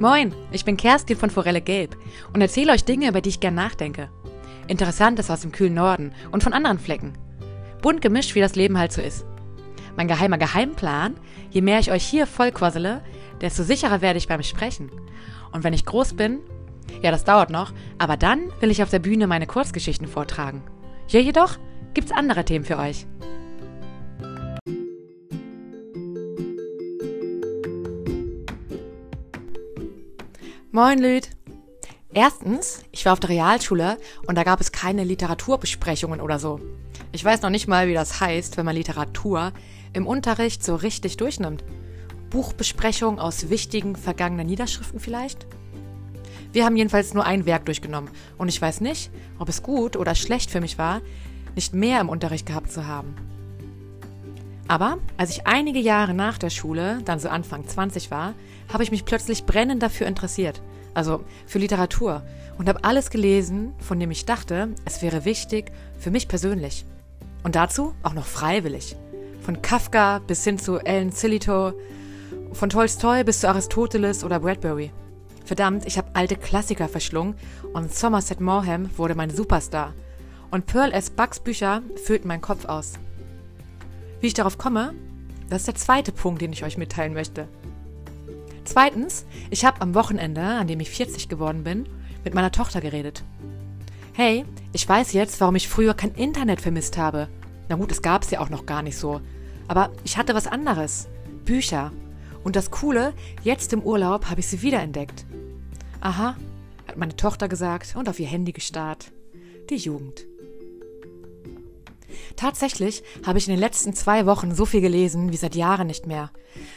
Moin, ich bin Kerstin von Forelle Gelb und erzähle euch Dinge, über die ich gern nachdenke. Interessantes aus dem kühlen Norden und von anderen Flecken. Bunt gemischt, wie das Leben halt so ist. Mein geheimer Geheimplan, je mehr ich euch hier vollquassele, desto sicherer werde ich beim Sprechen. Und wenn ich groß bin, ja, das dauert noch, aber dann will ich auf der Bühne meine Kurzgeschichten vortragen. Hier jedoch gibt's andere Themen für euch. Moin Lüd. Erstens, ich war auf der Realschule und da gab es keine Literaturbesprechungen oder so. Ich weiß noch nicht mal, wie das heißt, wenn man Literatur im Unterricht so richtig durchnimmt. Buchbesprechung aus wichtigen vergangenen Niederschriften vielleicht? Wir haben jedenfalls nur ein Werk durchgenommen und ich weiß nicht, ob es gut oder schlecht für mich war, nicht mehr im Unterricht gehabt zu haben. Aber als ich einige Jahre nach der Schule, dann so Anfang 20 war, habe ich mich plötzlich brennend dafür interessiert, also für Literatur, und habe alles gelesen, von dem ich dachte, es wäre wichtig für mich persönlich. Und dazu auch noch freiwillig. Von Kafka bis hin zu Ellen Zillito, von Tolstoi bis zu Aristoteles oder Bradbury. Verdammt, ich habe alte Klassiker verschlungen und Somerset Maugham wurde mein Superstar. Und Pearl S. Bucks Bücher füllten meinen Kopf aus. Wie ich darauf komme, das ist der zweite Punkt, den ich euch mitteilen möchte. Zweitens, ich habe am Wochenende, an dem ich 40 geworden bin, mit meiner Tochter geredet. Hey, ich weiß jetzt, warum ich früher kein Internet vermisst habe. Na gut, es gab es ja auch noch gar nicht so. Aber ich hatte was anderes. Bücher. Und das Coole, jetzt im Urlaub habe ich sie wiederentdeckt. Aha, hat meine Tochter gesagt und auf ihr Handy gestarrt. Die Jugend. Tatsächlich habe ich in den letzten zwei Wochen so viel gelesen wie seit Jahren nicht mehr.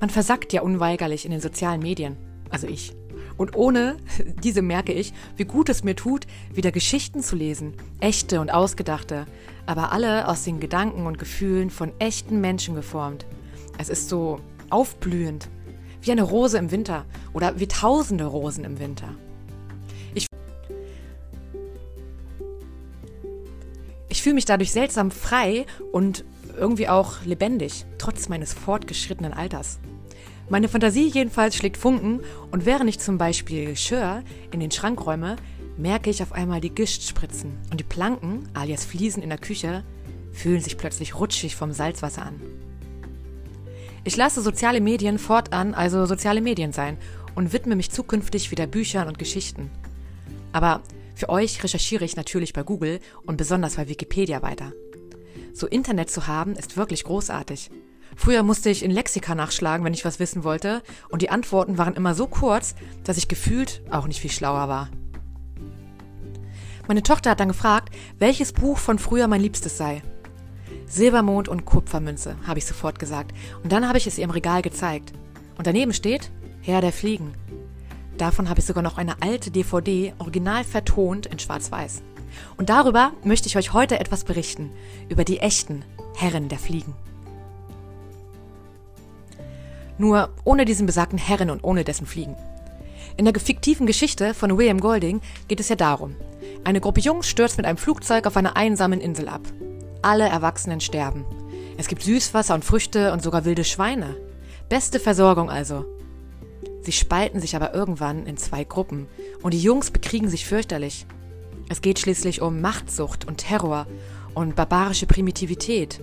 Man versackt ja unweigerlich in den sozialen Medien. Also ich. Und ohne diese merke ich, wie gut es mir tut, wieder Geschichten zu lesen. Echte und ausgedachte. Aber alle aus den Gedanken und Gefühlen von echten Menschen geformt. Es ist so aufblühend. Wie eine Rose im Winter. Oder wie tausende Rosen im Winter. Ich fühle mich dadurch seltsam frei und irgendwie auch lebendig, trotz meines fortgeschrittenen Alters. Meine Fantasie jedenfalls schlägt Funken und während ich zum Beispiel Geschirr in den Schrank räume, merke ich auf einmal die Gischt-Spritzen und die Planken, alias Fliesen in der Küche, fühlen sich plötzlich rutschig vom Salzwasser an. Ich lasse soziale Medien fortan also soziale Medien sein und widme mich zukünftig wieder Büchern und Geschichten. Aber für euch recherchiere ich natürlich bei Google und besonders bei Wikipedia weiter. So Internet zu haben ist wirklich großartig. Früher musste ich in Lexika nachschlagen, wenn ich was wissen wollte, und die Antworten waren immer so kurz, dass ich gefühlt auch nicht viel schlauer war. Meine Tochter hat dann gefragt, welches Buch von früher mein Liebstes sei. Silbermond und Kupfermünze, habe ich sofort gesagt, und dann habe ich es ihr im Regal gezeigt. Und daneben steht Herr der Fliegen. Davon habe ich sogar noch eine alte DVD, original vertont in Schwarz-Weiß. Und darüber möchte ich euch heute etwas berichten, über die echten Herren der Fliegen. Nur ohne diesen besagten Herren und ohne dessen Fliegen. In der fiktiven Geschichte von William Golding geht es ja darum. Eine Gruppe Jungs stürzt mit einem Flugzeug auf einer einsamen Insel ab. Alle Erwachsenen sterben. Es gibt Süßwasser und Früchte und sogar wilde Schweine. Beste Versorgung also. Sie spalten sich aber irgendwann in zwei Gruppen und die Jungs bekriegen sich fürchterlich. Es geht schließlich um Machtsucht und Terror und barbarische Primitivität.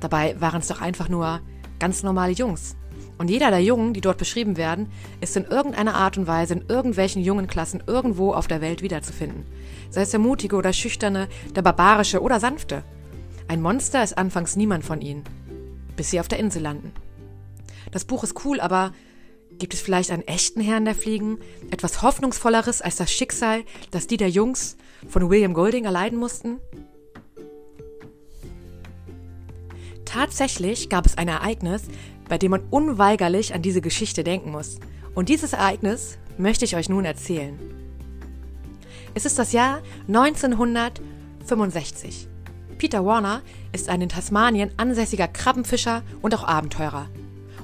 Dabei waren es doch einfach nur ganz normale Jungs. Und jeder der Jungen, die dort beschrieben werden, ist in irgendeiner Art und Weise in irgendwelchen jungen Klassen irgendwo auf der Welt wiederzufinden. Sei es der mutige oder schüchterne, der barbarische oder sanfte. Ein Monster ist anfangs niemand von ihnen, bis sie auf der Insel landen. Das Buch ist cool, aber Gibt es vielleicht einen echten Herrn der Fliegen? Etwas Hoffnungsvolleres als das Schicksal, das die der Jungs von William Golding erleiden mussten? Tatsächlich gab es ein Ereignis, bei dem man unweigerlich an diese Geschichte denken muss. Und dieses Ereignis möchte ich euch nun erzählen. Es ist das Jahr 1965. Peter Warner ist ein in Tasmanien ansässiger Krabbenfischer und auch Abenteurer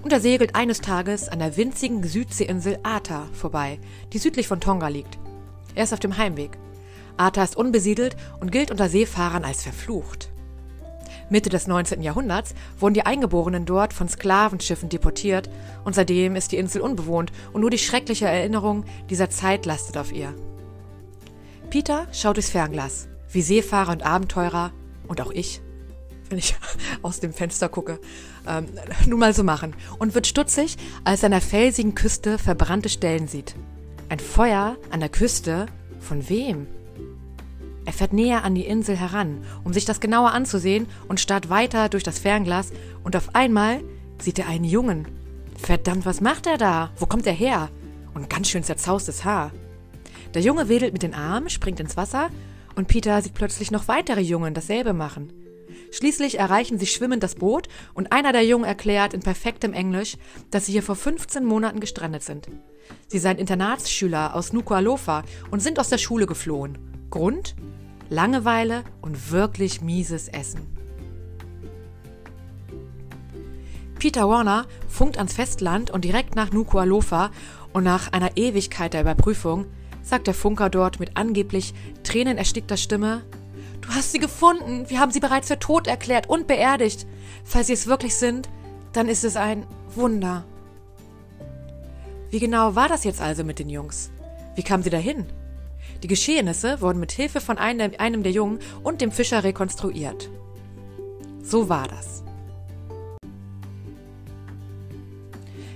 und er segelt eines Tages an der winzigen Südseeinsel Ata vorbei, die südlich von Tonga liegt. Er ist auf dem Heimweg. Ata ist unbesiedelt und gilt unter Seefahrern als verflucht. Mitte des 19. Jahrhunderts wurden die Eingeborenen dort von Sklavenschiffen deportiert und seitdem ist die Insel unbewohnt und nur die schreckliche Erinnerung dieser Zeit lastet auf ihr. Peter schaut durchs Fernglas, wie Seefahrer und Abenteurer und auch ich, wenn ich aus dem Fenster gucke, ähm, nun mal so machen und wird stutzig, als er an der felsigen Küste verbrannte Stellen sieht. Ein Feuer an der Küste? Von wem? Er fährt näher an die Insel heran, um sich das genauer anzusehen und starrt weiter durch das Fernglas und auf einmal sieht er einen Jungen. Verdammt, was macht er da? Wo kommt er her? Und ganz schön zerzaustes Haar. Der Junge wedelt mit den Armen, springt ins Wasser und Peter sieht plötzlich noch weitere Jungen dasselbe machen. Schließlich erreichen sie schwimmend das Boot und einer der Jungen erklärt in perfektem Englisch, dass sie hier vor 15 Monaten gestrandet sind. Sie seien Internatsschüler aus Nuku'alofa und sind aus der Schule geflohen. Grund? Langeweile und wirklich mieses Essen. Peter Warner funkt ans Festland und direkt nach Nuku'alofa und nach einer Ewigkeit der Überprüfung sagt der Funker dort mit angeblich tränenerstickter Stimme Du hast sie gefunden. Wir haben sie bereits für tot erklärt und beerdigt. Falls sie es wirklich sind, dann ist es ein Wunder. Wie genau war das jetzt also mit den Jungs? Wie kamen sie dahin? Die Geschehnisse wurden mit Hilfe von einem, einem der Jungen und dem Fischer rekonstruiert. So war das.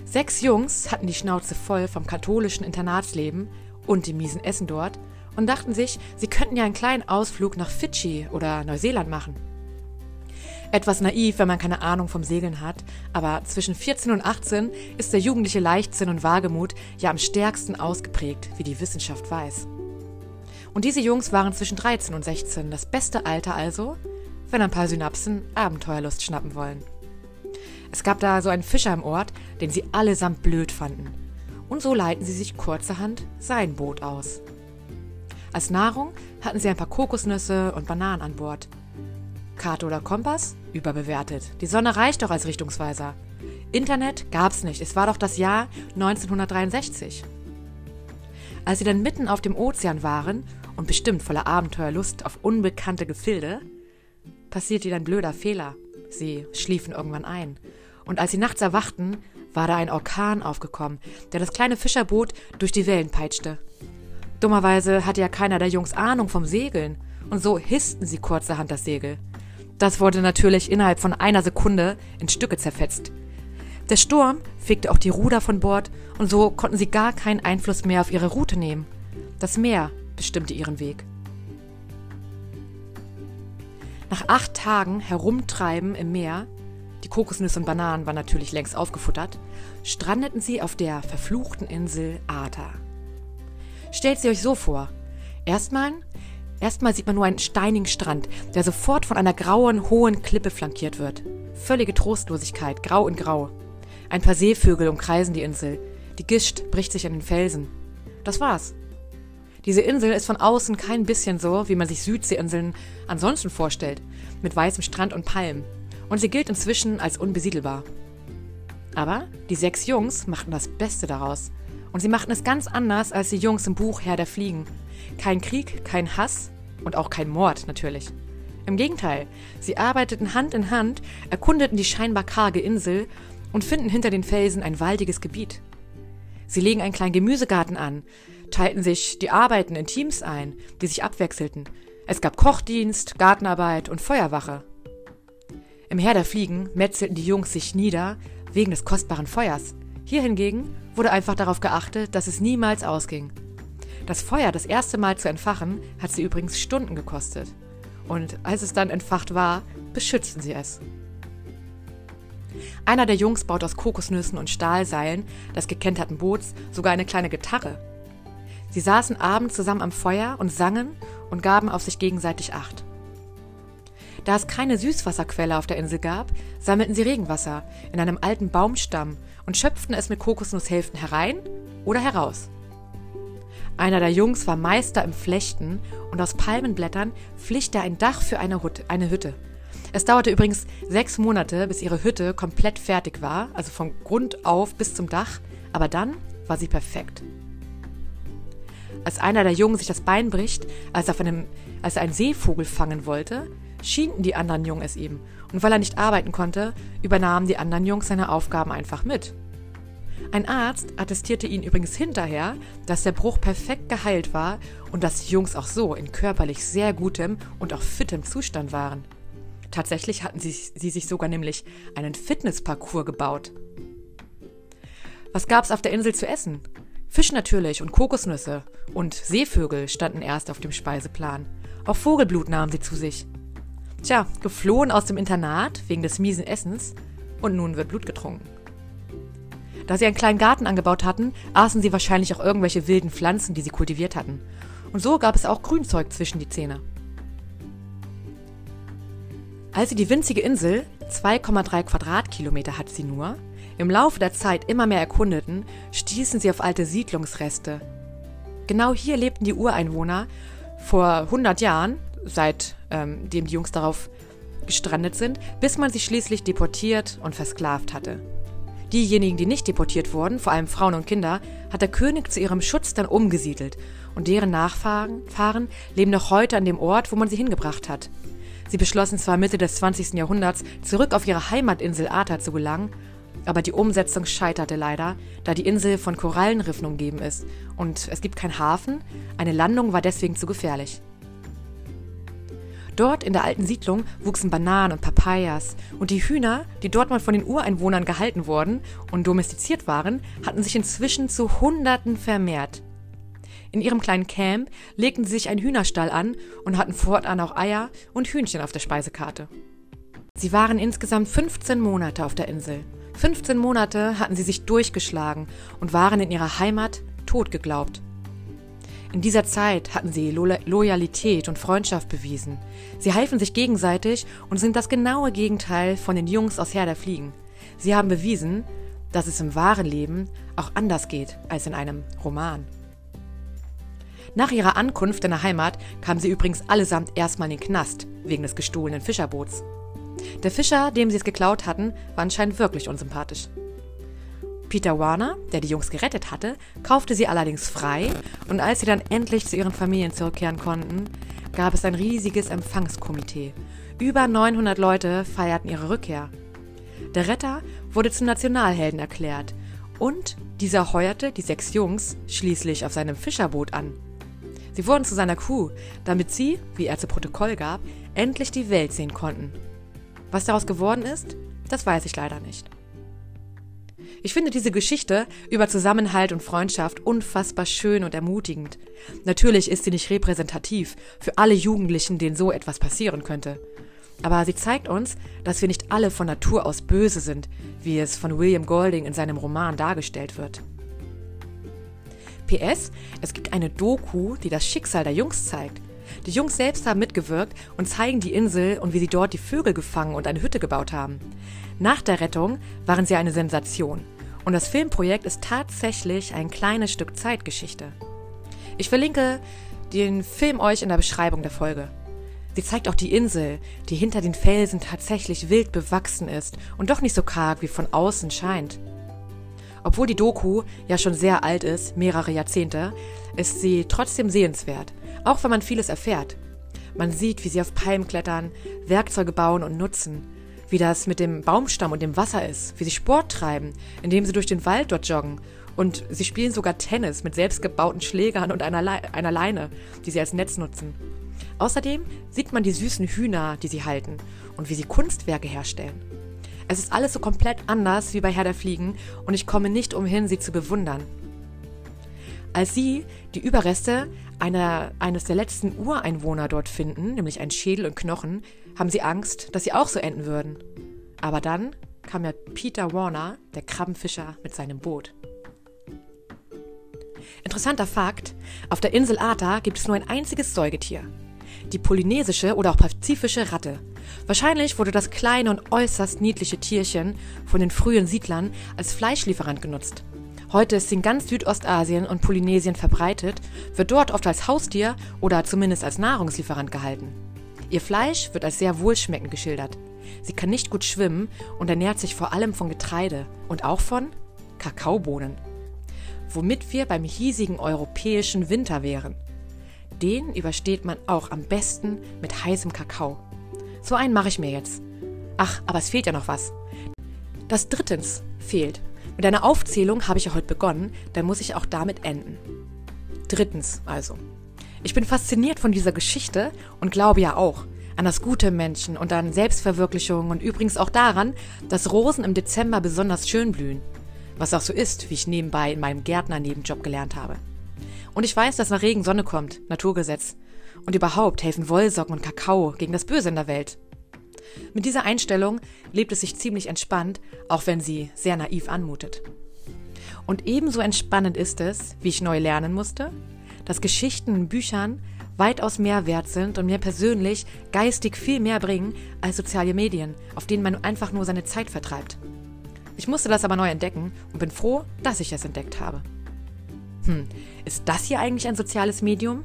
Sechs Jungs hatten die Schnauze voll vom katholischen Internatsleben und dem miesen Essen dort und dachten sich, sie könnten ja einen kleinen Ausflug nach Fidschi oder Neuseeland machen. Etwas naiv, wenn man keine Ahnung vom Segeln hat, aber zwischen 14 und 18 ist der jugendliche Leichtsinn und Wagemut ja am stärksten ausgeprägt, wie die Wissenschaft weiß. Und diese Jungs waren zwischen 13 und 16, das beste Alter also, wenn ein paar Synapsen Abenteuerlust schnappen wollen. Es gab da so einen Fischer im Ort, den sie allesamt blöd fanden. Und so leiten sie sich kurzerhand sein Boot aus. Als Nahrung hatten sie ein paar Kokosnüsse und Bananen an Bord. Karte oder Kompass? Überbewertet. Die Sonne reicht doch als Richtungsweiser. Internet gab's nicht. Es war doch das Jahr 1963. Als sie dann mitten auf dem Ozean waren und bestimmt voller Abenteuerlust auf unbekannte Gefilde, passierte ihnen ein blöder Fehler. Sie schliefen irgendwann ein. Und als sie nachts erwachten, war da ein Orkan aufgekommen, der das kleine Fischerboot durch die Wellen peitschte. Dummerweise hatte ja keiner der Jungs Ahnung vom Segeln, und so hissten sie kurzerhand das Segel. Das wurde natürlich innerhalb von einer Sekunde in Stücke zerfetzt. Der Sturm fegte auch die Ruder von Bord, und so konnten sie gar keinen Einfluss mehr auf ihre Route nehmen. Das Meer bestimmte ihren Weg. Nach acht Tagen Herumtreiben im Meer, die Kokosnüsse und Bananen waren natürlich längst aufgefuttert, strandeten sie auf der verfluchten Insel Ada. Stellt sie euch so vor. Erstmal, erstmal sieht man nur einen steinigen Strand, der sofort von einer grauen, hohen Klippe flankiert wird. Völlige Trostlosigkeit, grau in grau. Ein paar Seevögel umkreisen die Insel. Die Gischt bricht sich an den Felsen. Das war's. Diese Insel ist von außen kein bisschen so, wie man sich Südseeinseln ansonsten vorstellt, mit weißem Strand und Palmen. Und sie gilt inzwischen als unbesiedelbar. Aber die sechs Jungs machten das Beste daraus. Und sie machten es ganz anders als die Jungs im Buch Herr der Fliegen. Kein Krieg, kein Hass und auch kein Mord natürlich. Im Gegenteil, sie arbeiteten Hand in Hand, erkundeten die scheinbar karge Insel und finden hinter den Felsen ein waldiges Gebiet. Sie legen einen kleinen Gemüsegarten an, teilten sich die Arbeiten in Teams ein, die sich abwechselten. Es gab Kochdienst, Gartenarbeit und Feuerwache. Im Herr der Fliegen metzelten die Jungs sich nieder wegen des kostbaren Feuers. Hier hingegen wurde einfach darauf geachtet, dass es niemals ausging. Das Feuer das erste Mal zu entfachen, hat sie übrigens Stunden gekostet. Und als es dann entfacht war, beschützten sie es. Einer der Jungs baut aus Kokosnüssen und Stahlseilen des gekenterten Boots sogar eine kleine Gitarre. Sie saßen abends zusammen am Feuer und sangen und gaben auf sich gegenseitig Acht. Da es keine Süßwasserquelle auf der Insel gab, sammelten sie Regenwasser in einem alten Baumstamm und schöpften es mit Kokosnusshälften herein oder heraus. Einer der Jungs war Meister im Flechten und aus Palmenblättern flicht er ein Dach für eine Hütte. Es dauerte übrigens sechs Monate, bis ihre Hütte komplett fertig war, also von Grund auf bis zum Dach, aber dann war sie perfekt. Als einer der Jungen sich das Bein bricht, als er, einem, als er einen Seevogel fangen wollte, schienten die anderen Jungen es ihm und weil er nicht arbeiten konnte, übernahmen die anderen Jungs seine Aufgaben einfach mit. Ein Arzt attestierte ihn übrigens hinterher, dass der Bruch perfekt geheilt war und dass die Jungs auch so in körperlich sehr gutem und auch fitem Zustand waren. Tatsächlich hatten sie, sie sich sogar nämlich einen Fitnessparcours gebaut. Was gab's auf der Insel zu essen? Fisch natürlich und Kokosnüsse und Seevögel standen erst auf dem Speiseplan. Auch Vogelblut nahmen sie zu sich. Tja, geflohen aus dem Internat wegen des miesen Essens und nun wird Blut getrunken. Da sie einen kleinen Garten angebaut hatten, aßen sie wahrscheinlich auch irgendwelche wilden Pflanzen, die sie kultiviert hatten. Und so gab es auch Grünzeug zwischen die Zähne. Als sie die winzige Insel, 2,3 Quadratkilometer hat sie nur, im Laufe der Zeit immer mehr erkundeten, stießen sie auf alte Siedlungsreste. Genau hier lebten die Ureinwohner vor 100 Jahren, seitdem ähm, die Jungs darauf gestrandet sind, bis man sie schließlich deportiert und versklavt hatte. Diejenigen, die nicht deportiert wurden, vor allem Frauen und Kinder, hat der König zu ihrem Schutz dann umgesiedelt und deren Nachfahren leben noch heute an dem Ort, wo man sie hingebracht hat. Sie beschlossen zwar Mitte des 20. Jahrhunderts, zurück auf ihre Heimatinsel Ata zu gelangen, aber die Umsetzung scheiterte leider, da die Insel von Korallenriffen umgeben ist und es gibt keinen Hafen, eine Landung war deswegen zu gefährlich. Dort in der alten Siedlung wuchsen Bananen und Papayas und die Hühner, die dort mal von den Ureinwohnern gehalten wurden und domestiziert waren, hatten sich inzwischen zu Hunderten vermehrt. In ihrem kleinen Camp legten sie sich einen Hühnerstall an und hatten fortan auch Eier und Hühnchen auf der Speisekarte. Sie waren insgesamt 15 Monate auf der Insel. 15 Monate hatten sie sich durchgeschlagen und waren in ihrer Heimat tot geglaubt. In dieser Zeit hatten sie Lo Loyalität und Freundschaft bewiesen. Sie halfen sich gegenseitig und sind das genaue Gegenteil von den Jungs aus Herr Fliegen. Sie haben bewiesen, dass es im wahren Leben auch anders geht als in einem Roman. Nach ihrer Ankunft in der Heimat kamen sie übrigens allesamt erstmal in den Knast wegen des gestohlenen Fischerboots. Der Fischer, dem sie es geklaut hatten, war anscheinend wirklich unsympathisch. Peter Warner, der die Jungs gerettet hatte, kaufte sie allerdings frei und als sie dann endlich zu ihren Familien zurückkehren konnten, gab es ein riesiges Empfangskomitee. Über 900 Leute feierten ihre Rückkehr. Der Retter wurde zum Nationalhelden erklärt und dieser heuerte die sechs Jungs schließlich auf seinem Fischerboot an. Sie wurden zu seiner Crew, damit sie, wie er zu Protokoll gab, endlich die Welt sehen konnten. Was daraus geworden ist, das weiß ich leider nicht. Ich finde diese Geschichte über Zusammenhalt und Freundschaft unfassbar schön und ermutigend. Natürlich ist sie nicht repräsentativ für alle Jugendlichen, denen so etwas passieren könnte. Aber sie zeigt uns, dass wir nicht alle von Natur aus böse sind, wie es von William Golding in seinem Roman dargestellt wird. PS, es gibt eine Doku, die das Schicksal der Jungs zeigt. Die Jungs selbst haben mitgewirkt und zeigen die Insel und wie sie dort die Vögel gefangen und eine Hütte gebaut haben. Nach der Rettung waren sie eine Sensation. Und das Filmprojekt ist tatsächlich ein kleines Stück Zeitgeschichte. Ich verlinke den Film euch in der Beschreibung der Folge. Sie zeigt auch die Insel, die hinter den Felsen tatsächlich wild bewachsen ist und doch nicht so karg wie von außen scheint. Obwohl die Doku ja schon sehr alt ist, mehrere Jahrzehnte, ist sie trotzdem sehenswert, auch wenn man vieles erfährt. Man sieht, wie sie auf Palmen klettern, Werkzeuge bauen und nutzen, wie das mit dem Baumstamm und dem Wasser ist, wie sie Sport treiben, indem sie durch den Wald dort joggen. Und sie spielen sogar Tennis mit selbstgebauten Schlägern und einer, Le einer Leine, die sie als Netz nutzen. Außerdem sieht man die süßen Hühner, die sie halten und wie sie Kunstwerke herstellen. Es ist alles so komplett anders wie bei Herr der Fliegen und ich komme nicht umhin, sie zu bewundern. Als sie die Überreste einer, eines der letzten Ureinwohner dort finden, nämlich ein Schädel und Knochen, haben sie Angst, dass sie auch so enden würden. Aber dann kam ja Peter Warner, der Krabbenfischer, mit seinem Boot. Interessanter Fakt: Auf der Insel Ata gibt es nur ein einziges Säugetier. Die polynesische oder auch pazifische Ratte. Wahrscheinlich wurde das kleine und äußerst niedliche Tierchen von den frühen Siedlern als Fleischlieferant genutzt. Heute ist sie in ganz Südostasien und Polynesien verbreitet, wird dort oft als Haustier oder zumindest als Nahrungslieferant gehalten. Ihr Fleisch wird als sehr wohlschmeckend geschildert. Sie kann nicht gut schwimmen und ernährt sich vor allem von Getreide und auch von Kakaobohnen. Womit wir beim hiesigen europäischen Winter wären. Den übersteht man auch am besten mit heißem Kakao. So einen mache ich mir jetzt. Ach, aber es fehlt ja noch was. Das drittens fehlt. Mit einer Aufzählung habe ich ja heute begonnen, dann muss ich auch damit enden. Drittens also. Ich bin fasziniert von dieser Geschichte und glaube ja auch an das gute Menschen und an Selbstverwirklichung und übrigens auch daran, dass Rosen im Dezember besonders schön blühen. Was auch so ist, wie ich nebenbei in meinem Gärtner-Nebenjob gelernt habe. Und ich weiß, dass nach Regen Sonne kommt, Naturgesetz. Und überhaupt helfen Wollsocken und Kakao gegen das Böse in der Welt. Mit dieser Einstellung lebt es sich ziemlich entspannt, auch wenn sie sehr naiv anmutet. Und ebenso entspannend ist es, wie ich neu lernen musste, dass Geschichten in Büchern weitaus mehr wert sind und mir persönlich geistig viel mehr bringen als soziale Medien, auf denen man einfach nur seine Zeit vertreibt. Ich musste das aber neu entdecken und bin froh, dass ich es entdeckt habe. Hm, ist das hier eigentlich ein soziales Medium?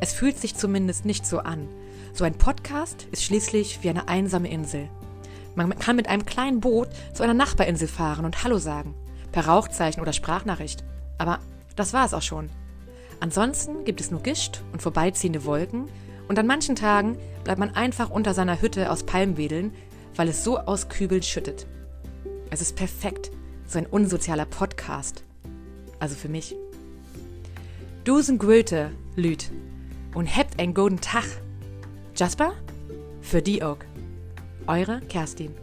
Es fühlt sich zumindest nicht so an. So ein Podcast ist schließlich wie eine einsame Insel. Man kann mit einem kleinen Boot zu einer Nachbarinsel fahren und Hallo sagen, per Rauchzeichen oder Sprachnachricht. Aber das war es auch schon. Ansonsten gibt es nur Gischt und vorbeiziehende Wolken und an manchen Tagen bleibt man einfach unter seiner Hütte aus Palmwedeln, weil es so auskübelnd schüttet. Es ist perfekt, so ein unsozialer Podcast. Also für mich. Dusen Gröte, Lüd. Und habt einen guten Tag. Jasper? Für die auch. Eure Kerstin.